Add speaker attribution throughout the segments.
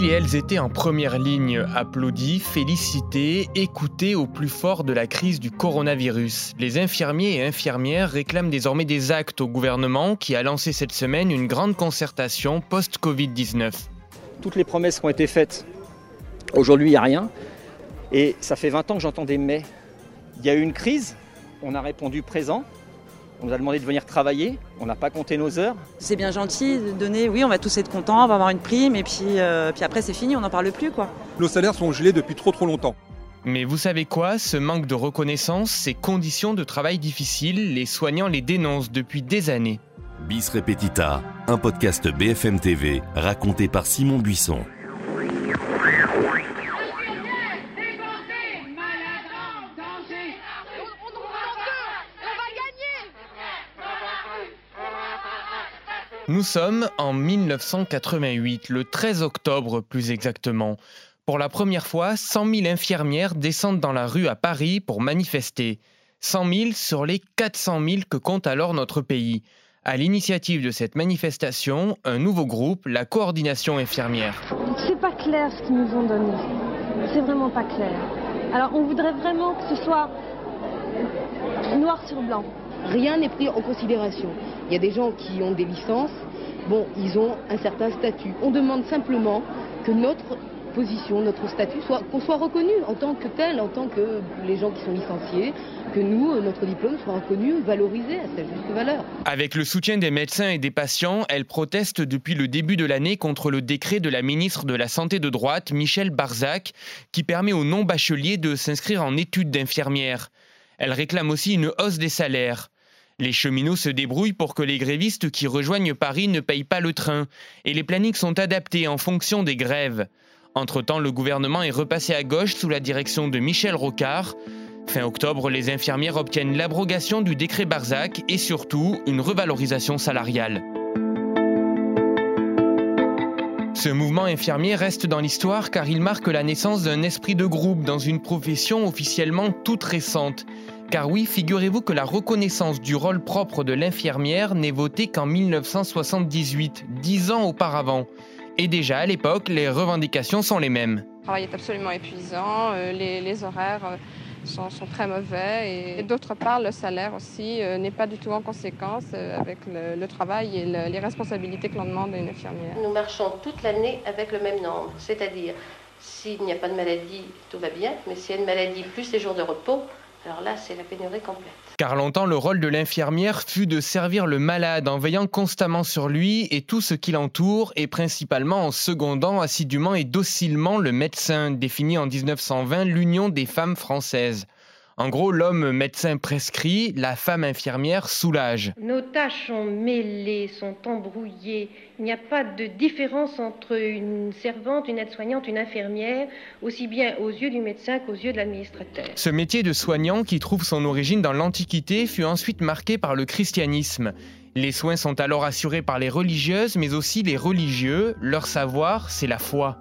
Speaker 1: Et elles étaient en première ligne, applaudis, félicités, écoutés au plus fort de la crise du coronavirus. Les infirmiers et infirmières réclament désormais des actes au gouvernement qui a lancé cette semaine une grande concertation post-Covid-19.
Speaker 2: Toutes les promesses qui ont été faites, aujourd'hui il n'y a rien. Et ça fait 20 ans que j'entends des mais. Il y a eu une crise, on a répondu présent, on nous a demandé de venir travailler, on n'a pas compté nos heures.
Speaker 3: C'est bien gentil de donner, oui, on va tous être contents, on va avoir une prime, et puis, euh, puis après c'est fini, on n'en parle plus. quoi.
Speaker 4: Nos salaires sont gelés depuis trop trop longtemps.
Speaker 1: Mais vous savez quoi? Ce manque de reconnaissance, ces conditions de travail difficiles, les soignants les dénoncent depuis des années.
Speaker 5: Bis Repetita, un podcast BFM TV raconté par Simon Buisson.
Speaker 1: Nous sommes en 1988, le 13 octobre plus exactement. Pour la première fois, 100 000 infirmières descendent dans la rue à Paris pour manifester. 100 000 sur les 400 000 que compte alors notre pays. À l'initiative de cette manifestation, un nouveau groupe, la coordination infirmière.
Speaker 6: C'est pas clair ce qu'ils nous ont donné. C'est vraiment pas clair. Alors on voudrait vraiment que ce soit noir sur blanc.
Speaker 7: Rien n'est pris en considération. Il y a des gens qui ont des licences, bon, ils ont un certain statut. On demande simplement que notre position, notre statut, soit, qu'on soit reconnu en tant que tel, en tant que les gens qui sont licenciés, que nous, notre diplôme soit reconnu, valorisé à sa juste valeur.
Speaker 1: Avec le soutien des médecins et des patients, elle proteste depuis le début de l'année contre le décret de la ministre de la Santé de droite, Michel Barzac, qui permet aux non-bacheliers de s'inscrire en études d'infirmière. Elle réclame aussi une hausse des salaires. Les cheminots se débrouillent pour que les grévistes qui rejoignent Paris ne payent pas le train, et les plannings sont adaptés en fonction des grèves. Entre-temps, le gouvernement est repassé à gauche sous la direction de Michel Rocard. Fin octobre, les infirmières obtiennent l'abrogation du décret Barzac et surtout une revalorisation salariale. Ce mouvement infirmier reste dans l'histoire car il marque la naissance d'un esprit de groupe dans une profession officiellement toute récente. Car oui, figurez-vous que la reconnaissance du rôle propre de l'infirmière n'est votée qu'en 1978, dix ans auparavant. Et déjà à l'époque, les revendications sont les mêmes.
Speaker 8: Le travail est absolument épuisant, euh, les, les horaires euh, sont, sont, très mauvais et, d'autre part, le salaire aussi euh, n'est pas du tout en conséquence avec le, le travail et le, les responsabilités que l'on demande à une infirmière.
Speaker 9: Nous marchons toute l'année avec le même nombre, c'est-à-dire s'il n'y a pas de maladie, tout va bien, mais s'il y a une maladie plus les jours de repos, alors là, c'est la pénurie complète.
Speaker 1: Car longtemps, le rôle de l'infirmière fut de servir le malade en veillant constamment sur lui et tout ce qui l'entoure, et principalement en secondant assidûment et docilement le médecin, défini en 1920 l'Union des femmes françaises. En gros, l'homme médecin prescrit, la femme infirmière soulage.
Speaker 10: Nos tâches sont mêlées, sont embrouillées. Il n'y a pas de différence entre une servante, une aide-soignante, une infirmière, aussi bien aux yeux du médecin qu'aux yeux de l'administrateur.
Speaker 1: Ce métier de soignant, qui trouve son origine dans l'Antiquité, fut ensuite marqué par le christianisme. Les soins sont alors assurés par les religieuses, mais aussi les religieux. Leur savoir, c'est la foi.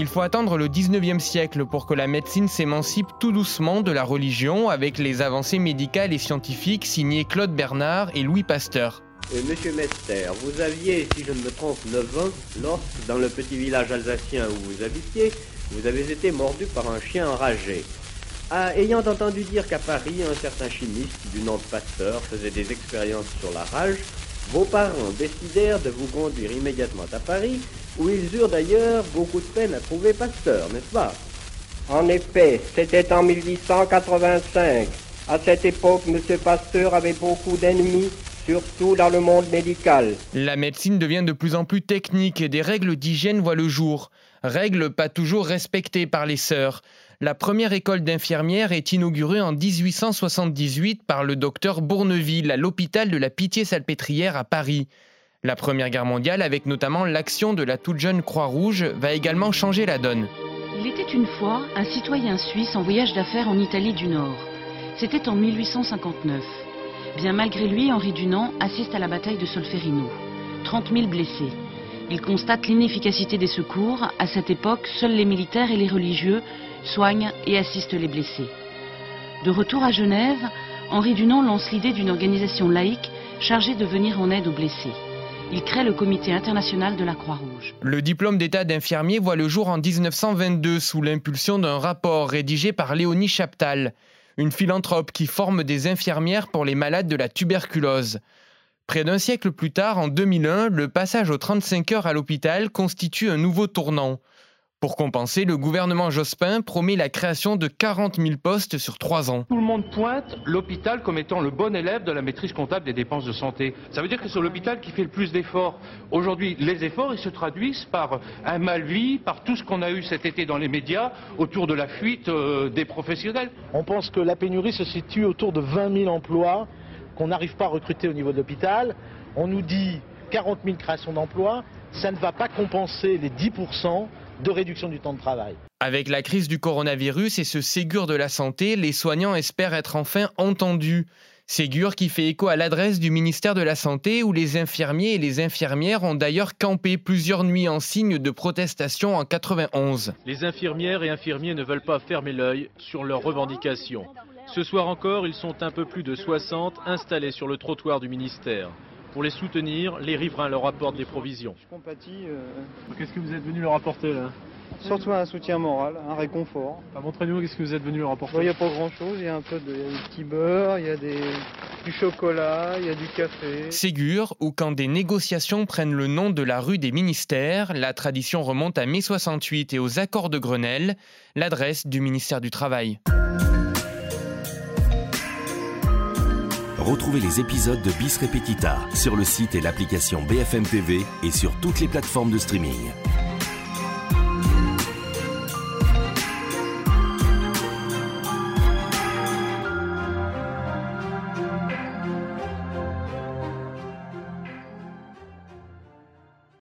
Speaker 1: Il faut attendre le 19e siècle pour que la médecine s'émancipe tout doucement de la religion avec les avancées médicales et scientifiques signées Claude Bernard et Louis Pasteur.
Speaker 11: Et Monsieur Mester, vous aviez, si je ne me trompe, 9 ans lorsque, dans le petit village alsacien où vous habitiez, vous avez été mordu par un chien enragé. Ah, ayant entendu dire qu'à Paris, un certain chimiste du nom de Pasteur faisait des expériences sur la rage, vos parents décidèrent de vous conduire immédiatement à Paris, où ils eurent d'ailleurs beaucoup de peine à trouver Pasteur, n'est-ce pas?
Speaker 12: En effet, c'était en 1885. À cette époque, M. Pasteur avait beaucoup d'ennemis, surtout dans le monde médical.
Speaker 1: La médecine devient de plus en plus technique et des règles d'hygiène voient le jour. Règles pas toujours respectées par les sœurs. La première école d'infirmières est inaugurée en 1878 par le docteur Bourneville à l'hôpital de la Pitié-Salpêtrière à Paris. La Première Guerre mondiale, avec notamment l'action de la toute jeune Croix-Rouge, va également changer la donne.
Speaker 13: Il était une fois un citoyen suisse en voyage d'affaires en Italie du Nord. C'était en 1859. Bien malgré lui, Henri Dunant assiste à la bataille de Solferino. 30 000 blessés. Il constate l'inefficacité des secours. À cette époque, seuls les militaires et les religieux soignent et assistent les blessés. De retour à Genève, Henri Dunant lance l'idée d'une organisation laïque chargée de venir en aide aux blessés. Il crée le Comité international de la Croix-Rouge.
Speaker 1: Le diplôme d'état d'infirmier voit le jour en 1922 sous l'impulsion d'un rapport rédigé par Léonie Chaptal, une philanthrope qui forme des infirmières pour les malades de la tuberculose. Près d'un siècle plus tard, en 2001, le passage aux 35 heures à l'hôpital constitue un nouveau tournant. Pour compenser, le gouvernement Jospin promet la création de 40 000 postes sur trois ans.
Speaker 14: Tout le monde pointe l'hôpital comme étant le bon élève de la maîtrise comptable des dépenses de santé. Ça veut dire que c'est l'hôpital qui fait le plus d'efforts. Aujourd'hui, les efforts, ils se traduisent par un mal-vie, par tout ce qu'on a eu cet été dans les médias autour de la fuite euh, des professionnels.
Speaker 15: On pense que la pénurie se situe autour de 20 000 emplois qu'on n'arrive pas à recruter au niveau de l'hôpital. On nous dit 40 000 créations d'emplois. Ça ne va pas compenser les 10 de réduction du temps de travail.
Speaker 1: Avec la crise du coronavirus et ce Ségur de la santé, les soignants espèrent être enfin entendus. Ségur qui fait écho à l'adresse du ministère de la Santé où les infirmiers et les infirmières ont d'ailleurs campé plusieurs nuits en signe de protestation en 91.
Speaker 16: Les infirmières et infirmiers ne veulent pas fermer l'œil sur leurs revendications. Ce soir encore, ils sont un peu plus de 60 installés sur le trottoir du ministère. Pour les soutenir, les riverains leur apportent des provisions.
Speaker 17: Je compatis. Euh,
Speaker 16: qu'est-ce que vous êtes venu leur apporter là?
Speaker 17: Surtout un soutien moral, un réconfort.
Speaker 16: Montrez-nous qu'est-ce que vous êtes venu leur apporter?
Speaker 17: Il n'y a pas grand-chose, il y a un peu de petits beurre, il y a des, du chocolat, il y a du café.
Speaker 1: Ségur, ou quand des négociations prennent le nom de la rue des ministères, la tradition remonte à mai 68 et aux accords de Grenelle, l'adresse du ministère du Travail.
Speaker 5: Retrouvez les épisodes de Bis Repetita sur le site et l'application BFM TV et sur toutes les plateformes de streaming.